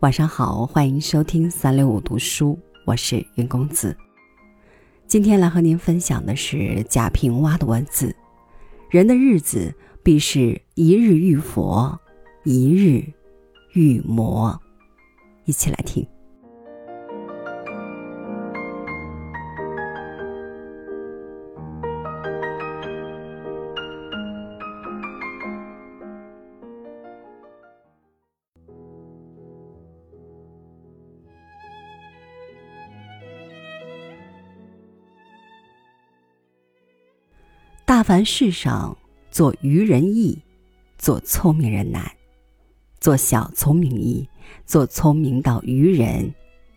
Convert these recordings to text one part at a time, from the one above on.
晚上好，欢迎收听三六五读书，我是云公子。今天来和您分享的是贾平凹的文字：人的日子必是一日遇佛，一日遇魔。一起来听。凡世上，做愚人易，做聪明人难；做小聪明易，做聪明到愚人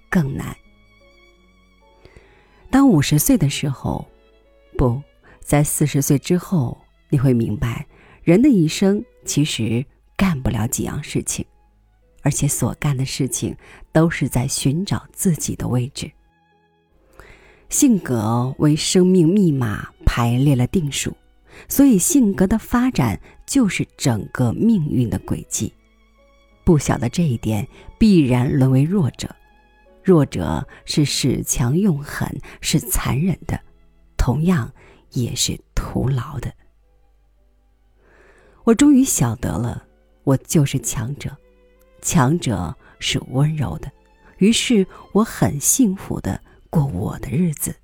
更难。当五十岁的时候，不在四十岁之后，你会明白，人的一生其实干不了几样事情，而且所干的事情都是在寻找自己的位置。性格为生命密码排列了定数，所以性格的发展就是整个命运的轨迹。不晓得这一点，必然沦为弱者。弱者是使强用狠，是残忍的，同样也是徒劳的。我终于晓得了，我就是强者，强者是温柔的，于是我很幸福的。过我的日子。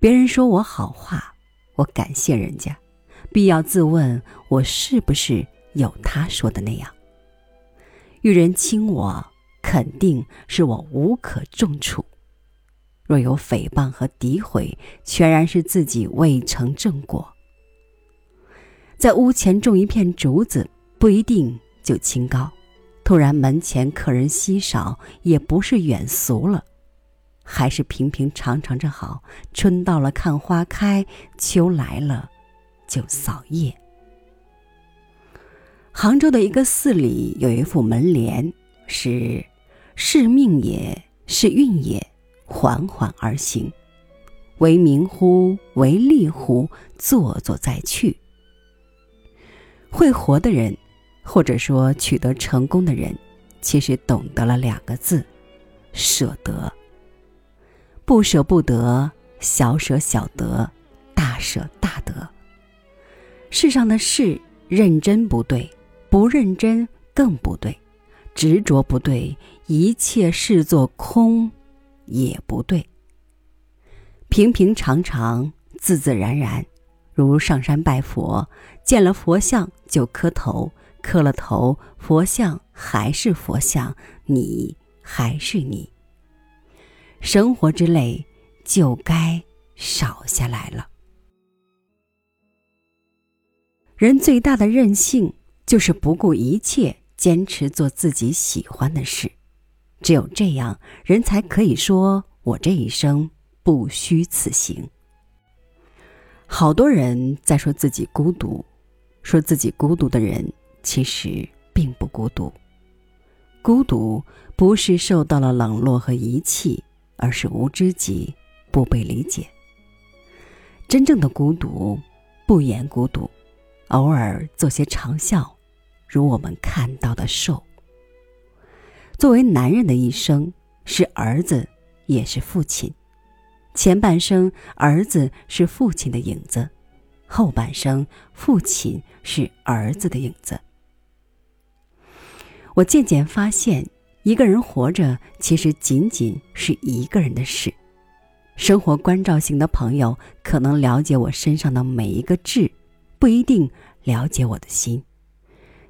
别人说我好话，我感谢人家，必要自问我是不是有他说的那样。遇人轻我，肯定是我无可重处；若有诽谤和诋毁，全然是自己未成正果。在屋前种一片竹子，不一定就清高；突然门前客人稀少，也不是远俗了。还是平平常常着好。春到了看花开，秋来了就扫叶。杭州的一个寺里有一副门联，是“是命也是运也，缓缓而行，为名乎？为利乎？做作再去。”会活的人，或者说取得成功的人，其实懂得了两个字：舍得。不舍不得，小舍小得，大舍大得。世上的事，认真不对，不认真更不对，执着不对，一切视作空也不对。平平常常，自自然然，如上山拜佛，见了佛像就磕头，磕了头，佛像还是佛像，你还是你。生活之累就该少下来了。人最大的任性，就是不顾一切坚持做自己喜欢的事。只有这样，人才可以说我这一生不虚此行。好多人在说自己孤独，说自己孤独的人，其实并不孤独。孤独不是受到了冷落和遗弃。而是无知己，不被理解。真正的孤独，不言孤独，偶尔做些长啸，如我们看到的兽。作为男人的一生，是儿子，也是父亲。前半生，儿子是父亲的影子；后半生，父亲是儿子的影子。我渐渐发现。一个人活着，其实仅仅是一个人的事。生活关照型的朋友可能了解我身上的每一个痣，不一定了解我的心；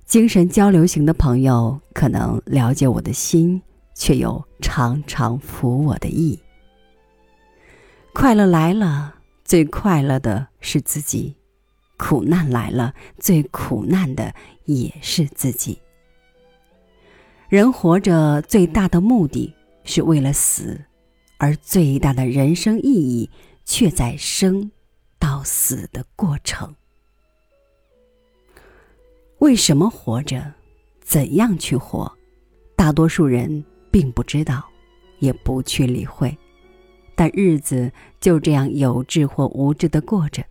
精神交流型的朋友可能了解我的心，却又常常服我的意。快乐来了，最快乐的是自己；苦难来了，最苦难的也是自己。人活着最大的目的是为了死，而最大的人生意义却在生到死的过程。为什么活着？怎样去活？大多数人并不知道，也不去理会。但日子就这样有志或无志的过着，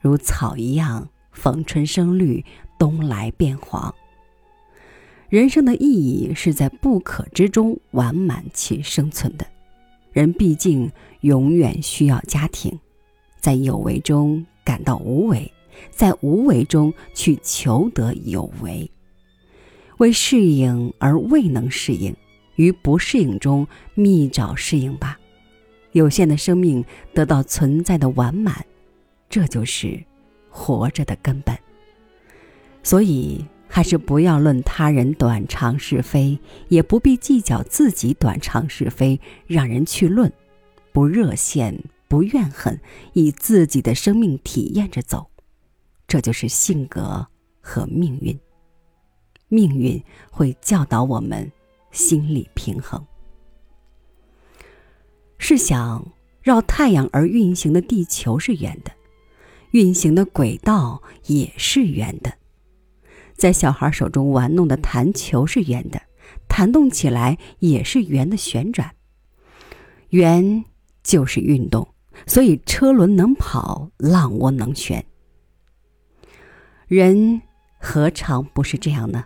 如草一样，逢春生绿，冬来变黄。人生的意义是在不可知中完满其生存的。人毕竟永远需要家庭，在有为中感到无为，在无为中去求得有为。为适应而未能适应，于不适应中觅找适应吧。有限的生命得到存在的完满，这就是活着的根本。所以。还是不要论他人短长是非，也不必计较自己短长是非，让人去论，不热羡，不怨恨，以自己的生命体验着走，这就是性格和命运。命运会教导我们心理平衡。试想，绕太阳而运行的地球是圆的，运行的轨道也是圆的。在小孩手中玩弄的弹球是圆的，弹动起来也是圆的旋转。圆就是运动，所以车轮能跑，浪窝能旋。人何尝不是这样呢？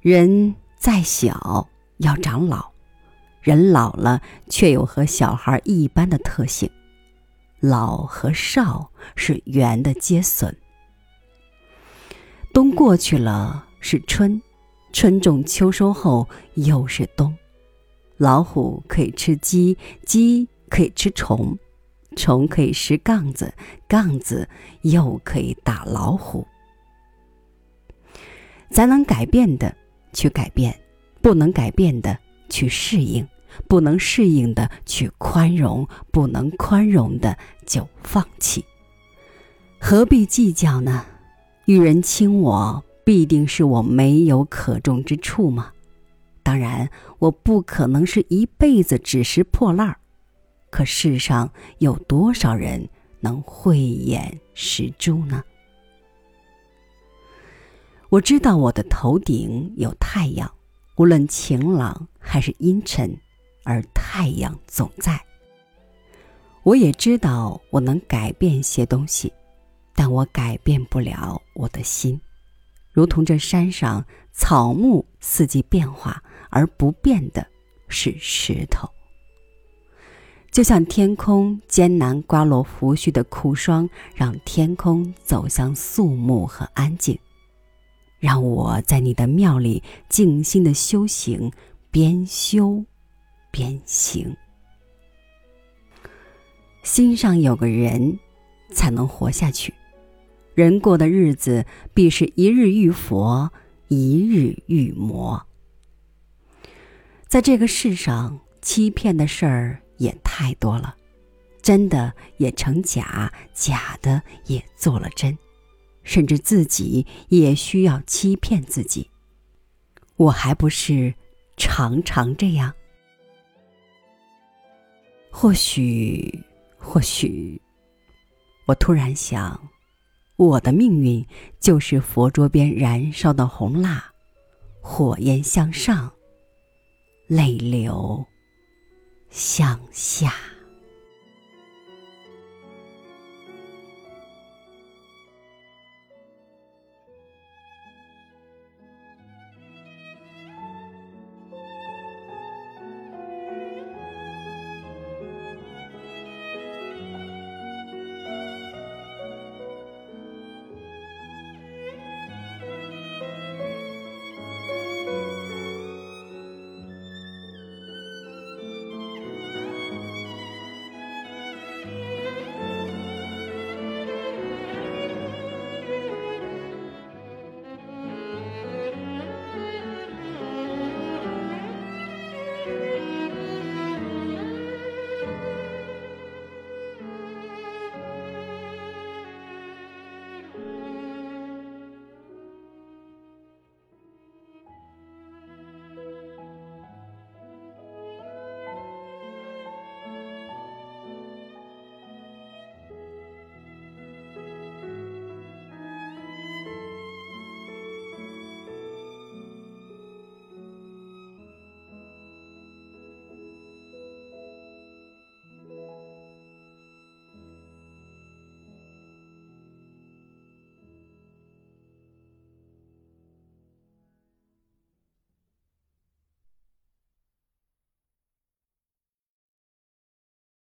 人再小要长老，人老了却有和小孩一般的特性。老和少是圆的接损。冬过去了是春，春种秋收后又是冬。老虎可以吃鸡，鸡可以吃虫，虫可以拾杠子，杠子又可以打老虎。咱能改变的去改变，不能改变的去适应，不能适应的去宽容，不能宽容的就放弃。何必计较呢？遇人轻我，必定是我没有可重之处吗？当然，我不可能是一辈子只识破烂儿。可世上有多少人能慧眼识珠呢？我知道我的头顶有太阳，无论晴朗还是阴沉，而太阳总在。我也知道我能改变些东西。但我改变不了我的心，如同这山上草木四季变化，而不变的是石头。就像天空艰难刮落胡须的酷霜，让天空走向肃穆和安静。让我在你的庙里静心的修行，边修边行。心上有个人，才能活下去。人过的日子，必是一日遇佛，一日遇魔。在这个世上，欺骗的事儿也太多了，真的也成假，假的也做了真，甚至自己也需要欺骗自己。我还不是常常这样？或许，或许，我突然想。我的命运就是佛桌边燃烧的红蜡，火焰向上，泪流向下。